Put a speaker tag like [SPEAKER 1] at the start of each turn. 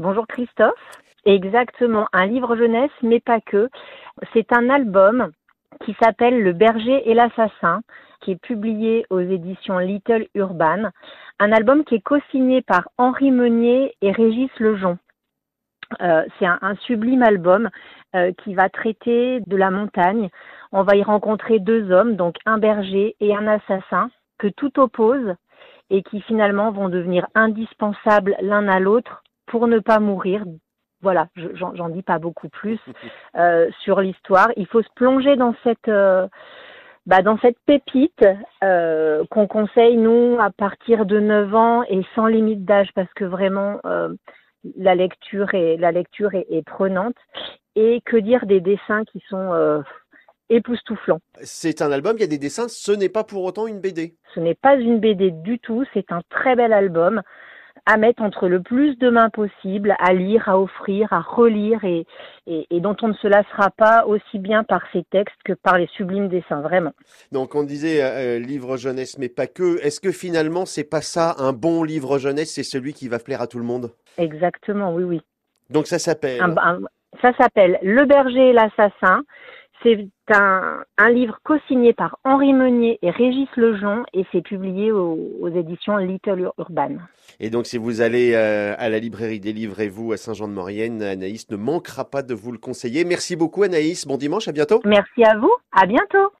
[SPEAKER 1] Bonjour Christophe. Exactement, un livre jeunesse, mais pas que. C'est un album qui s'appelle Le berger et l'assassin, qui est publié aux éditions Little Urban. Un album qui est co-signé par Henri Meunier et Régis Lejon. Euh, c'est un, sublime album euh, qui va traiter de la montagne. On va y rencontrer deux hommes, donc un berger et un assassin, que tout oppose et qui finalement vont devenir indispensables l'un à l'autre pour ne pas mourir. Voilà, j'en dis pas beaucoup plus euh, sur l'histoire. Il faut se plonger dans cette euh, bah, dans cette pépite euh, qu'on conseille nous à partir de 9 ans et sans limite d'âge parce que vraiment la lecture est la lecture est, est, prenante et que dire des dessins qui sont époustouflants.
[SPEAKER 2] C'est un album, il y a des dessins, ce n'est pas pour autant une BD.
[SPEAKER 1] Ce n'est pas une BD du tout, c'est un très bel album à mettre entre le plus de mains possible, à lire, à offrir, à relire et, et, et, dont on ne se lassera pas aussi bien par ses textes que par les sublimes dessins, vraiment.
[SPEAKER 2] Donc on disait euh, livre jeunesse, mais pas que. Est-ce que finalement c'est pas ça un bon livre jeunesse, c'est celui qui va plaire à tout le monde?
[SPEAKER 1] Exactement, oui, oui.
[SPEAKER 2] Donc ça s'appelle
[SPEAKER 1] Ça s'appelle Le berger et l'assassin. C'est un, un, livre co-signé par Henri Meunier et Régis Lejon et c'est publié aux, aux, éditions Little Urban.
[SPEAKER 2] Et donc si vous allez euh, à la librairie des livres et vous à Saint-Jean-de-Maurienne, Anaïs ne manquera pas de vous le conseiller. Merci beaucoup Anaïs, bon dimanche, à bientôt.
[SPEAKER 1] Merci à vous, à bientôt.